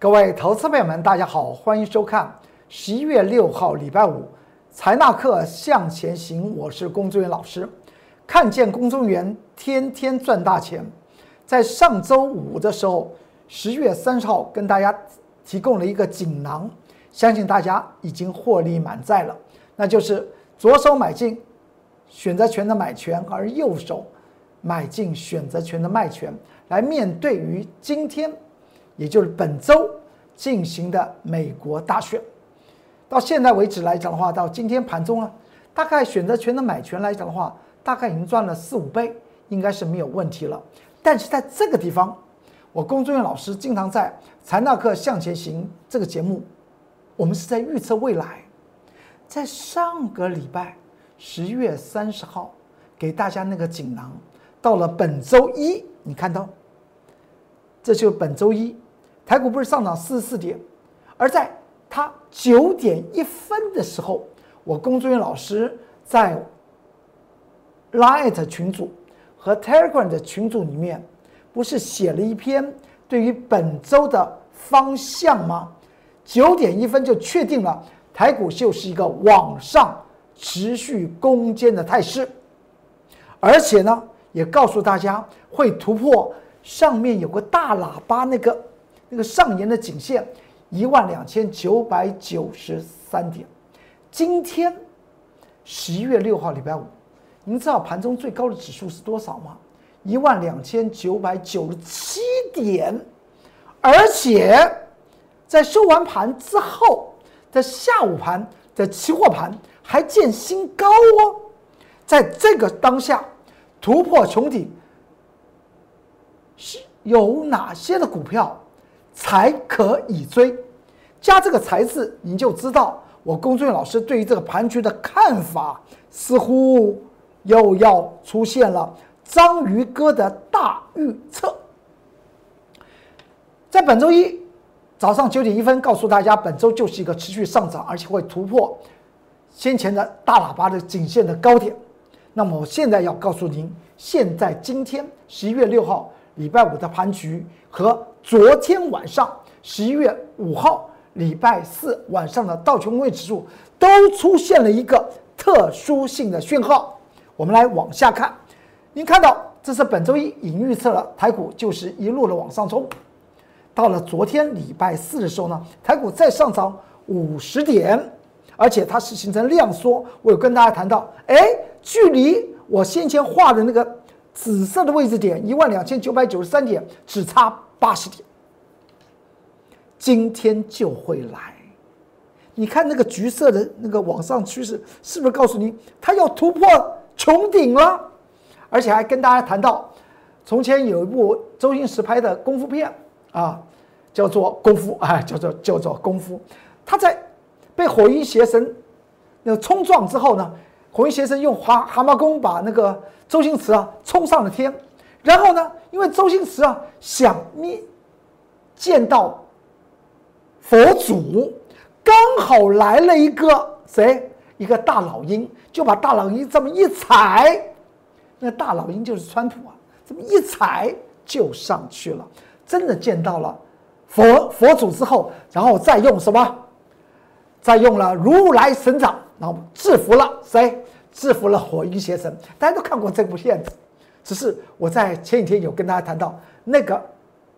各位投资朋友们，大家好，欢迎收看十一月六号礼拜五财纳课向前行。我是龚忠元老师，看见龚忠元天天赚大钱。在上周五的时候，十月三十号跟大家提供了一个锦囊，相信大家已经获利满载了。那就是左手买进选择权的买权，而右手买进选择权的卖权，来面对于今天。也就是本周进行的美国大选，到现在为止来讲的话，到今天盘中啊，大概选择权的买权来讲的话，大概已经赚了四五倍，应该是没有问题了。但是在这个地方，我龚忠元老师经常在《财纳课向前行》这个节目，我们是在预测未来。在上个礼拜十月三十号给大家那个锦囊，到了本周一，你看到，这就本周一。台股不是上涨四十四点，而在它九点一分的时候，我龚忠元老师在 Light 群组和 Telegram 的群组里面，不是写了一篇对于本周的方向吗？九点一分就确定了台股就是一个往上持续攻坚的态势，而且呢，也告诉大家会突破上面有个大喇叭那个。那个上沿的颈线一万两千九百九十三点，今天十一月六号礼拜五，您知道盘中最高的指数是多少吗？一万两千九百九十七点，而且在收完盘之后的下午盘的期货盘还见新高哦，在这个当下突破穹顶，是有哪些的股票？才可以追，加这个“才”字，你就知道我龚俊老师对于这个盘局的看法，似乎又要出现了章鱼哥的大预测。在本周一早上九点一分，告诉大家，本周就是一个持续上涨，而且会突破先前的大喇叭的颈线的高点。那么，我现在要告诉您，现在今天十一月六号礼拜五的盘局和。昨天晚上十一月五号礼拜四晚上的道琼斯指数都出现了一个特殊性的讯号。我们来往下看，您看到这是本周一已经预测了台股就是一路的往上冲。到了昨天礼拜四的时候呢，台股再上涨五十点，而且它是形成量缩。我有跟大家谈到，哎，距离我先前画的那个紫色的位置点一万两千九百九十三点只差。八十点，今天就会来。你看那个橘色的那个往上趋势，是不是告诉你它要突破穹顶了？而且还跟大家谈到，从前有一部周星驰拍的功夫片啊，叫做《功夫》啊，叫做叫做《功夫》。他在被火云邪神那个冲撞之后呢，火云邪神用蛤蛤蟆功把那个周星驰啊冲上了天。然后呢？因为周星驰啊想灭见到佛祖，刚好来了一个谁？一个大老鹰，就把大老鹰这么一踩，那大老鹰就是川普啊，这么一踩就上去了，真的见到了佛佛祖之后，然后再用什么？再用了如来神掌，然后制服了谁？制服了火云邪神。大家都看过这部片子。只是我在前几天有跟大家谈到，那个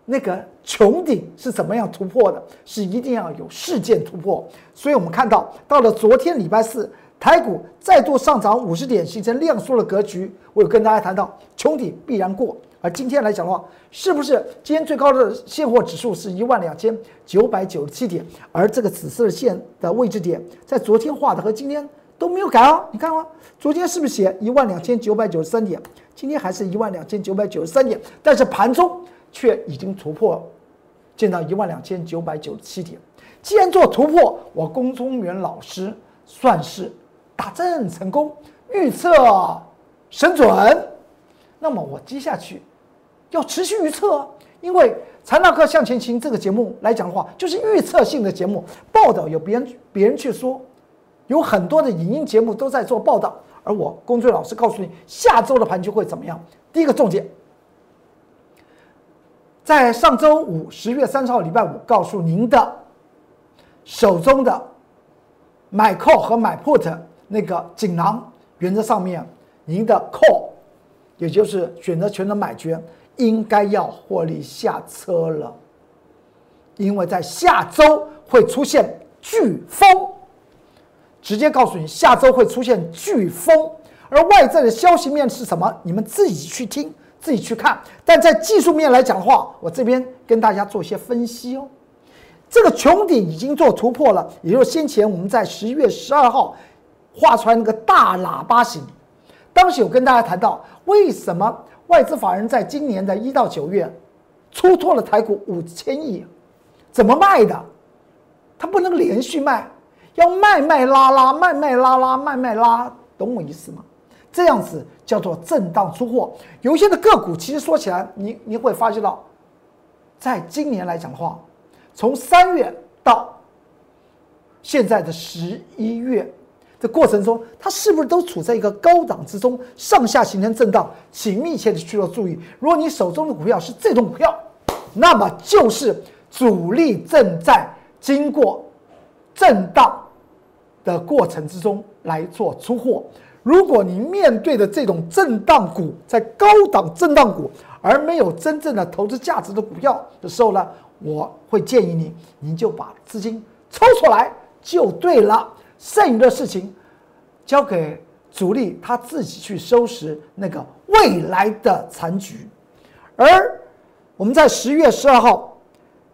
那个穹顶是怎么样突破的，是一定要有事件突破。所以我们看到，到了昨天礼拜四，台股再度上涨五十点，形成量缩的格局。我有跟大家谈到，穹顶必然过。而今天来讲的话，是不是今天最高的现货指数是一万两千九百九十七点？而这个紫色的线的位置点，在昨天画的和今天都没有改哦。你看哦，昨天是不是写一万两千九百九十三点？今天还是一万两千九百九十三点，但是盘中却已经突破，见到一万两千九百九十七点。既然做突破，我龚中元老师算是打正成功，预测神准。那么我接下去要持续预测，因为《财纳课向前行》这个节目来讲的话，就是预测性的节目。报道有别人别人去说，有很多的影音节目都在做报道。而我龚俊老师告诉你，下周的盘局会怎么样？第一个重点，在上周五十月三十号礼拜五告诉您的手中的买 call 和买 put 那个锦囊原则上面，您的 call 也就是选择权的买权应该要获利下车了，因为在下周会出现飓风，直接告诉你下周会出现飓风，而外在的消息面是什么？你们自己去听。自己去看，但在技术面来讲的话，我这边跟大家做些分析哦。这个穹顶已经做突破了，也就是先前我们在十一月十二号画出来那个大喇叭形。当时有跟大家谈到，为什么外资法人在今年的一到九月出错了台股五千亿？怎么卖的？它不能连续卖，要卖卖拉拉，卖卖拉拉，卖卖拉，懂我意思吗？这样子叫做震荡出货。有一些的个股，其实说起来，你你会发觉到，在今年来讲的话，从三月到现在的十一月的过程中，它是不是都处在一个高档之中，上下形成震荡？请密切的去做注意。如果你手中的股票是这种股票，那么就是主力正在经过震荡的过程之中来做出货。如果你面对的这种震荡股，在高档震荡股，而没有真正的投资价值的股票的时候呢，我会建议你，你就把资金抽出来就对了，剩余的事情交给主力他自己去收拾那个未来的残局。而我们在十月十二号。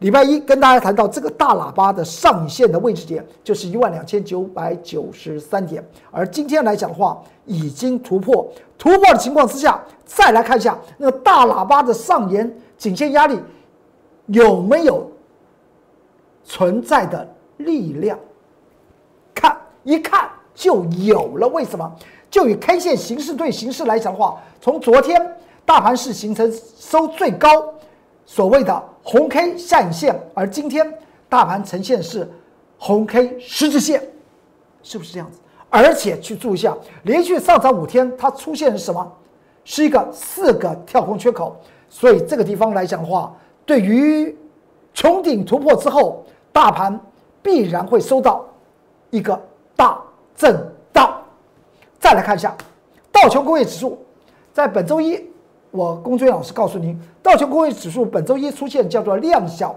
礼拜一跟大家谈到这个大喇叭的上影线的位置点就是一万两千九百九十三点，而今天来讲的话已经突破，突破的情况之下，再来看一下那个大喇叭的上沿颈线压力有没有存在的力量，一看就有了。为什么？就以 K 线形式对形式来讲的话，从昨天大盘是形成收最高。所谓的红 K 下影线，而今天大盘呈现是红 K 十字线，是不是这样子？而且去注意一下，连续上涨五天，它出现是什么？是一个四个跳空缺口，所以这个地方来讲的话，对于穹顶突破之后，大盘必然会收到一个大震荡。再来看一下道琼工业指数，在本周一。我龚俊老师告诉您，道琼工业指数本周一出现叫做量小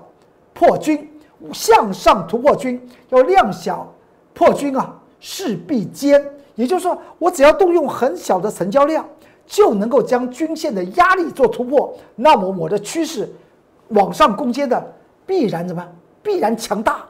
破均向上突破均，要量小破均啊，势必坚。也就是说，我只要动用很小的成交量，就能够将均线的压力做突破，那么我的趋势往上攻坚的必然怎么必然强大。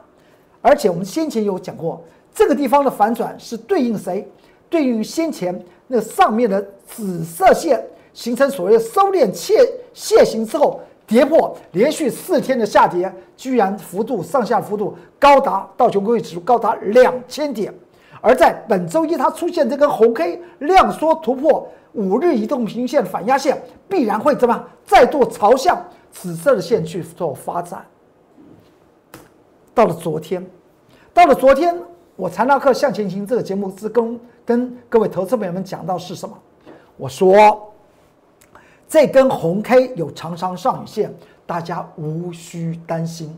而且我们先前有讲过，这个地方的反转是对应谁？对应先前那上面的紫色线。形成所谓的收敛切楔形之后，跌破连续四天的下跌，居然幅度上下幅度高达道琼工业指数高达两千点。而在本周一，它出现这根红 K 量缩突破五日移动平均线反压线，必然会怎么再度朝向紫色的线去做发展。到了昨天，到了昨天，我财纳克向前行这个节目之跟跟各位投资朋友们讲到是什么？我说。这根红 K 有长长上影线，大家无需担心，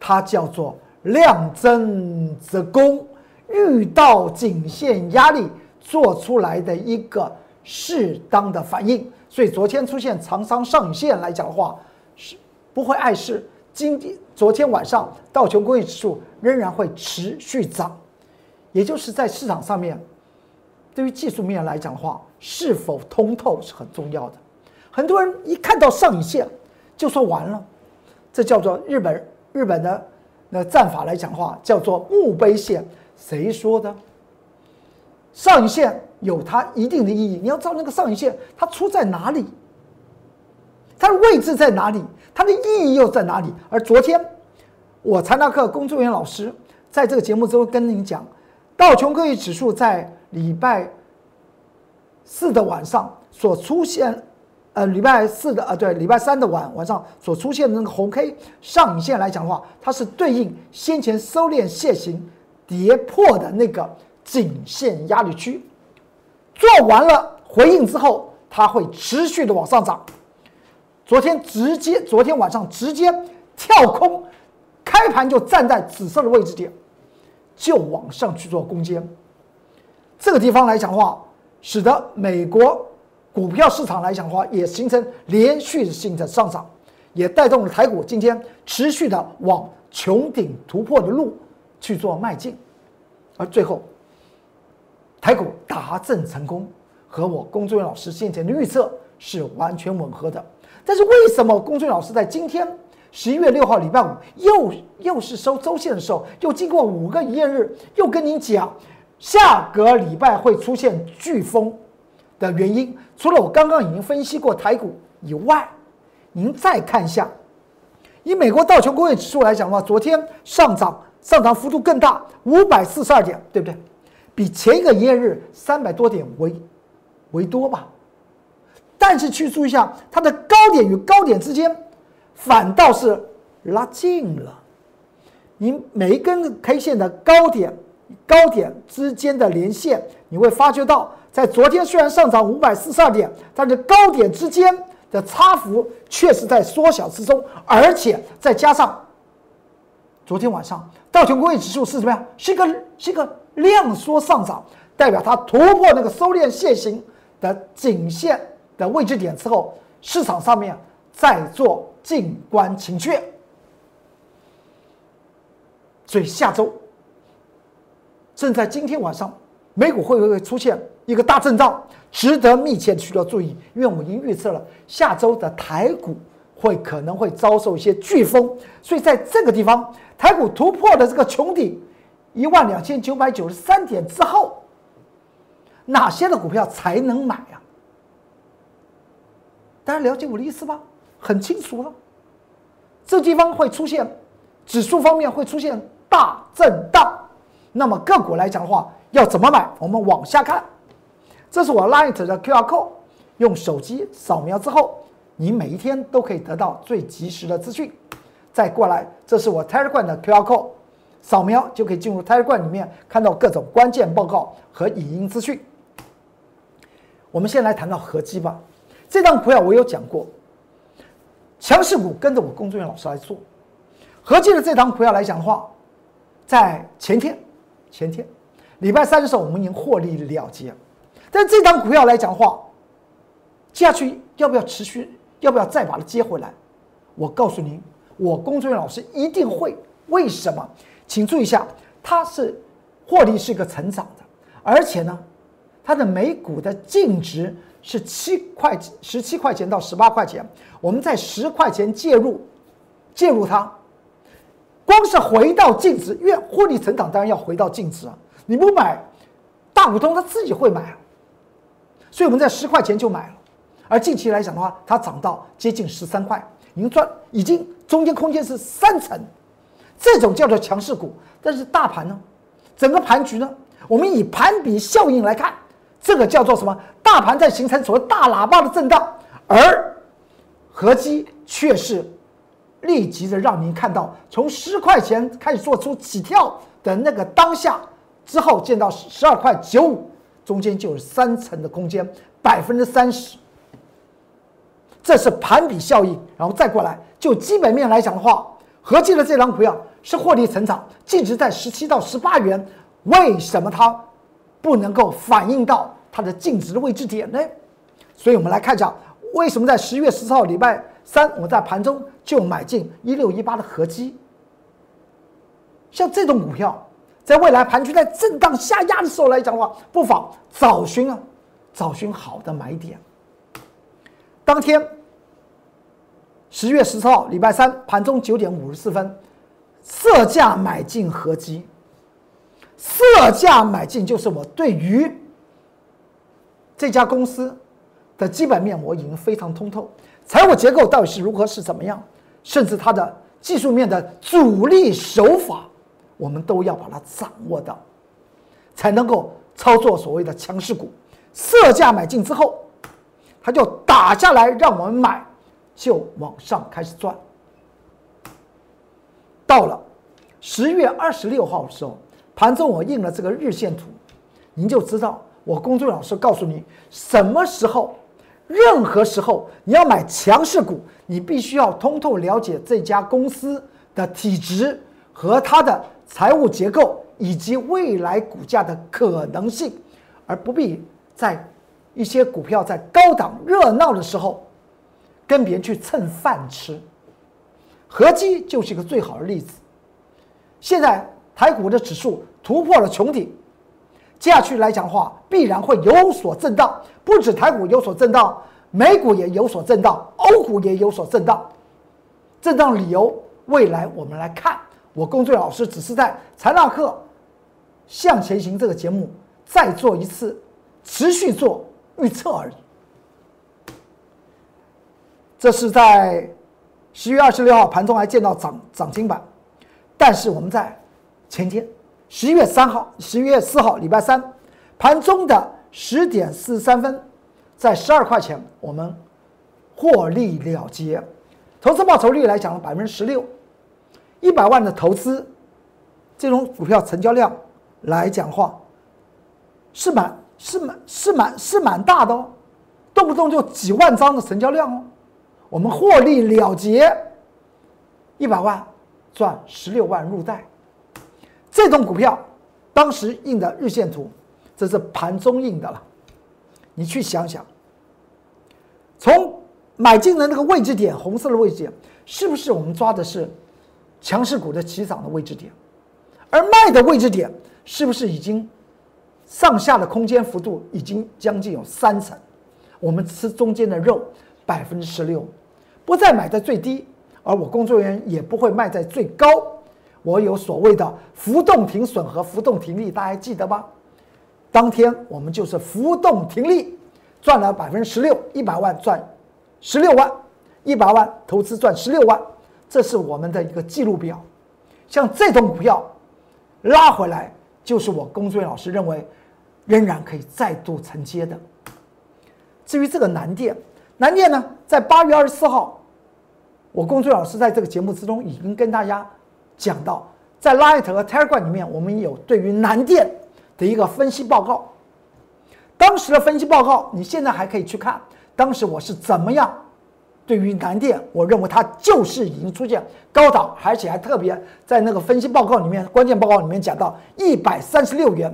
它叫做量增则攻，遇到颈线压力做出来的一个适当的反应。所以昨天出现长长上影线来讲的话，是不会碍事。今天昨天晚上道琼工业指数仍然会持续涨，也就是在市场上面，对于技术面来讲的话，是否通透是很重要的。很多人一看到上影线，就说完了，这叫做日本日本的那战法来讲的话，叫做墓碑线。谁说的？上影线有它一定的意义，你要知道那个上影线它出在哪里，它的位置在哪里，它的意义又在哪里？而昨天我财纳课工作人员老师在这个节目之中跟您讲，道琼工业指数在礼拜四的晚上所出现。呃，礼拜四的呃，对，礼拜三的晚晚上所出现的那个红 K 上影线来讲的话，它是对应先前收敛线形跌破的那个颈线压力区，做完了回应之后，它会持续的往上涨。昨天直接，昨天晚上直接跳空，开盘就站在紫色的位置点，就往上去做攻坚。这个地方来讲的话，使得美国股票市场来讲的话，也形成连续性的上涨，也带动了台股今天持续的往穹顶突破的路去做迈进，而最后台股达阵成功，和我龚志远老师先前的预测是完全吻合的。但是为什么龚俊老师在今天十一月六号礼拜五又又是收周线的时候，又经过五个营业日，又跟您讲下个礼拜会出现飓风的原因？除了我刚刚已经分析过台股以外，您再看一下，以美国道琼工业指数来讲的话，昨天上涨上涨幅度更大，五百四十二点，对不对？比前一个营业日三百多点为为多吧？但是去注意一下，它的高点与高点之间反倒是拉近了。你每一根 K 线的高点、高点之间的连线，你会发觉到，在昨天虽然上涨五百四十二点，但是高点之间的差幅确实在缩小之中，而且再加上昨天晚上道琼工业指数是什么呀？是一个是一个量缩上涨，代表它突破那个收敛线型的颈线。的位置点之后，市场上面再做静观情却，所以下周正在今天晚上，美股会不会出现一个大震荡，值得密切需要注意。因为我已经预测了下周的台股会可能会遭受一些飓风，所以在这个地方，台股突破的这个穹顶一万两千九百九十三点之后，哪些的股票才能买啊？大家了解我的意思吧？很清楚了，这地方会出现指数方面会出现大震荡。那么个股来讲的话，要怎么买？我们往下看，这是我 Light 的 QR code，用手机扫描之后，你每一天都可以得到最及时的资讯。再过来，这是我 Telegram 的 QR code，扫描就可以进入 Telegram 里面看到各种关键报告和影音资讯。我们先来谈到合基吧。这张股票我有讲过，强势股跟着我工作人员老师来做。合计的这张股票来讲的话，在前天、前天礼拜三的时候，我们已经获利了结。但这张股票来讲的话，接下去要不要持续？要不要再把它接回来？我告诉您，我工作人员老师一定会。为什么？请注意一下，它是获利是一个成长的，而且呢，它的每股的净值。是七块十七块钱到十八块钱，我们在十块钱介入，介入它，光是回到净值，因为获利成长当然要回到净值啊！你不买，大股东他自己会买啊，所以我们在十块钱就买了，而近期来讲的话，它涨到接近十三块，已经赚，已经中间空间是三层，这种叫做强势股。但是大盘呢，整个盘局呢，我们以盘比效应来看。这个叫做什么？大盘在形成所谓大喇叭的震荡，而合基却是立即的让您看到，从十块钱开始做出起跳的那个当下之后，见到十二块九五，中间就有三层的空间，百分之三十。这是盘比效应，然后再过来，就基本面来讲的话，合计的这张股票是获利成长，净值在十七到十八元，为什么它？不能够反映到它的净值的位置点呢，所以我们来看一下，为什么在十月十四号礼拜三，我在盘中就买进一六一八的合基。像这种股票，在未来盘区在震荡下压的时候来讲的话，不妨找寻啊，找寻好的买点。当天十月十四号礼拜三盘中九点五十四分，色价买进合基。色价买进就是我对于这家公司的基本面我已经非常通透，财务结构到底是如何是怎么样，甚至它的技术面的主力手法，我们都要把它掌握到，才能够操作所谓的强势股。色价买进之后，它就打下来让我们买，就往上开始赚。到了十月二十六号的时候。盘中我印了这个日线图，您就知道我公众老师告诉你什么时候任何时候你要买强势股，你必须要通透了解这家公司的体质和它的财务结构以及未来股价的可能性，而不必在一些股票在高档热闹的时候跟别人去蹭饭吃。合基就是一个最好的例子。现在台股的指数突破了穹顶。接下去来讲的话，必然会有所震荡，不止台股有所震荡，美股也有所震荡，欧股也有所震荡。震荡理由，未来我们来看。我龚俊老师只是在财纳课向前行这个节目再做一次持续做预测而已。这是在十月二十六号盘中还见到涨涨停板，但是我们在前天。十一月三号，十一月四号，礼拜三，盘中的十点四十三分，在十二块钱，我们获利了结，投资报酬率来讲了百分之十六，一百万的投资，这种股票成交量来讲话，是蛮是蛮是蛮是蛮大的哦，动不动就几万张的成交量哦，我们获利了结，一百万赚十六万入袋。这种股票，当时印的日线图，这是盘中印的了。你去想想，从买进的那个位置点，红色的位置点，是不是我们抓的是强势股的起涨的位置点？而卖的位置点，是不是已经上下的空间幅度已经将近有三层？我们吃中间的肉，百分之十六，不再买在最低，而我工作人员也不会卖在最高。我有所谓的浮动停损和浮动停利，大家记得吧？当天我们就是浮动停利，赚了百分之十六，一百万赚十六万，一百万投资赚十六万，这是我们的一个记录表。像这种股票拉回来，就是我龚俊老师认为仍然可以再度承接的。至于这个南电，南电呢，在八月二十四号，我龚俊老师在这个节目之中已经跟大家。讲到在 Light 和 Telegram 里面，我们有对于南电的一个分析报告。当时的分析报告，你现在还可以去看。当时我是怎么样对于南电，我认为它就是已经出现高档，而且还特别在那个分析报告里面，关键报告里面讲到一百三十六元，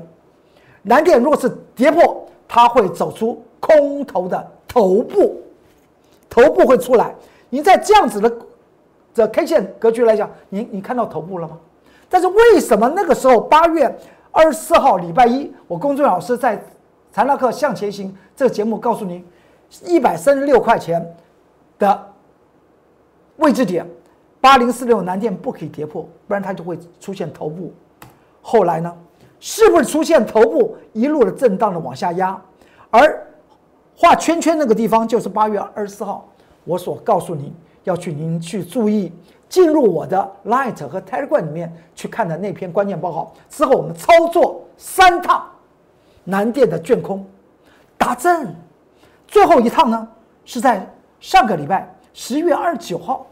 南电若是跌破，它会走出空头的头部，头部会出来。你在这样子的。这 K 线格局来讲，你你看到头部了吗？但是为什么那个时候八月二十四号礼拜一，我公众老师在财纳课向前行这个节目告诉您，一百三十六块钱的位置点，八零四六南电不可以跌破，不然它就会出现头部。后来呢，是不是出现头部一路的震荡的往下压？而画圈圈那个地方就是八月二十四号，我所告诉您。要去您去注意，进入我的 Light 和 Telegram 里面去看的那篇关键报告之后，我们操作三趟南电的卷空打正，最后一趟呢是在上个礼拜十月二十九号，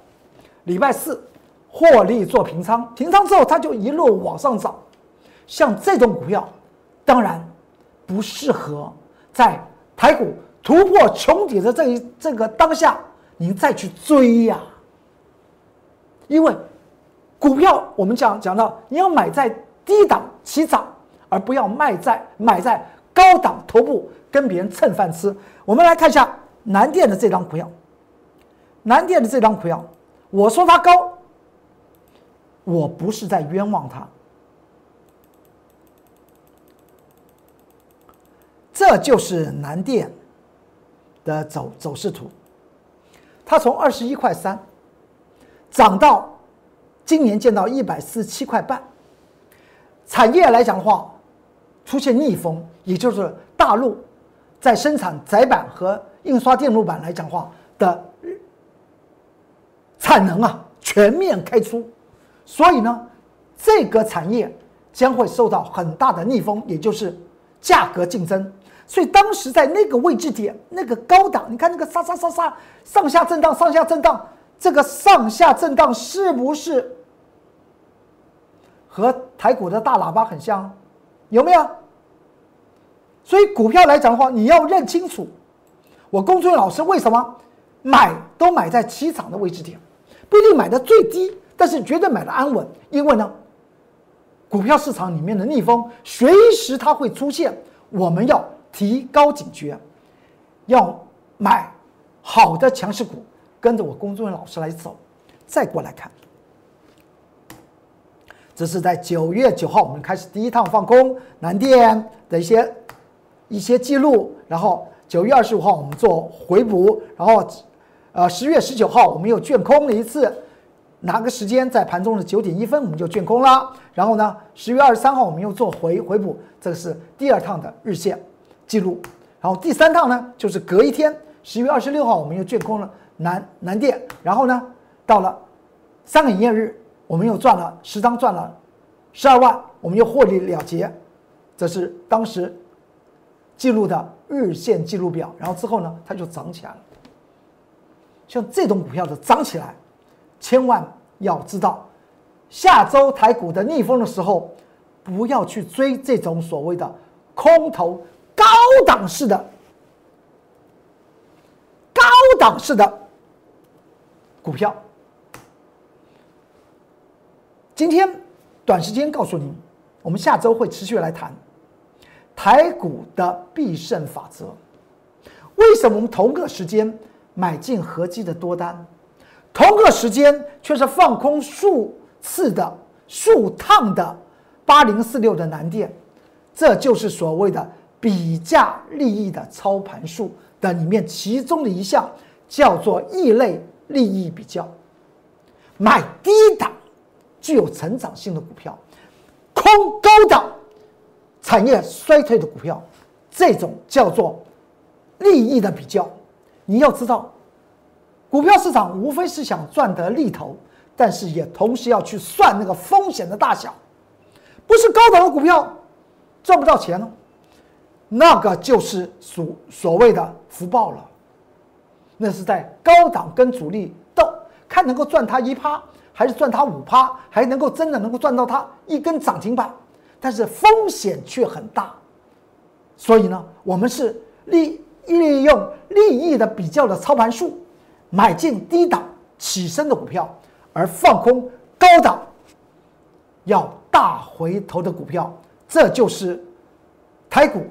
礼拜四获利做平仓，平仓之后它就一路往上涨。像这种股票，当然不适合在台股突破穹顶的这一这个当下。您再去追呀，因为股票我们讲讲到，你要买在低档起涨，而不要卖在买在高档头部跟别人蹭饭吃。我们来看一下南电的这张股票，南电的这张股票，我说它高，我不是在冤枉它，这就是南电的走走势图。它从二十一块三涨到今年见到一百四十七块半。产业来讲的话，出现逆风，也就是大陆在生产载板和印刷电路板来讲话的产能啊全面开出，所以呢，这个产业将会受到很大的逆风，也就是价格竞争。所以当时在那个位置点，那个高档，你看那个杀杀杀杀，上下震荡，上下震荡，这个上下震荡是不是和台股的大喇叭很像？有没有？所以股票来讲的话，你要认清楚，我公孙老师为什么买都买在起涨的位置点，不一定买的最低，但是绝对买的安稳，因为呢，股票市场里面的逆风随时它会出现，我们要提高警觉，要买好的强势股，跟着我公孙老师来走，再过来看。这是在九月九号，我们开始第一趟放空南电的一些一些记录，然后九月二十五号我们做回补，然后呃十月十九号我们又卷空了一次，哪个时间在盘中的九点一分我们就卷空了，然后呢十月二十三号我们又做回回补，这个是第二趟的日线记录，然后第三趟呢就是隔一天十一月二十六号我们又卷空了南南电，然后呢到了三个营业日。我们又赚了十张，赚了十二万，我们又获利了结。这是当时记录的日线记录表。然后之后呢，它就涨起来了。像这种股票的涨起来，千万要知道，下周台股的逆风的时候，不要去追这种所谓的空头高档式的高档式的股票。今天短时间告诉您，我们下周会持续来谈台股的必胜法则。为什么我们同个时间买进合基的多单，同个时间却是放空数次的数趟的八零四六的南电？这就是所谓的比价利益的操盘术的里面其中的一项，叫做异类利益比较，买低档。具有成长性的股票，空高档产业衰退的股票，这种叫做利益的比较。你要知道，股票市场无非是想赚得利头，但是也同时要去算那个风险的大小。不是高档的股票赚不到钱了，那个就是所所谓的福报了。那是在高档跟主力斗，看能够赚它一趴。还是赚它五趴，还能够真的能够赚到它一根涨停板，但是风险却很大。所以呢，我们是利利用利益的比较的操盘术，买进低档起身的股票，而放空高档要大回头的股票，这就是台股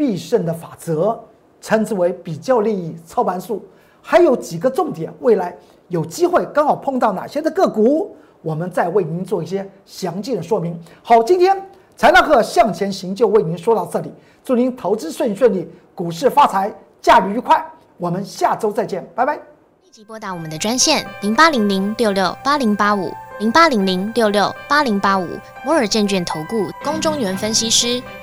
必胜的法则，称之为比较利益操盘术。还有几个重点，未来。有机会刚好碰到哪些的个股，我们再为您做一些详尽的说明。好，今天财纳课向前行就为您说到这里，祝您投资顺顺利，股市发财，驾驭愉快。我们下周再见，拜拜。立即拨打我们的专线零八零零六六八零八五零八零零六六八零八五摩尔证券投顾龚中原分析师。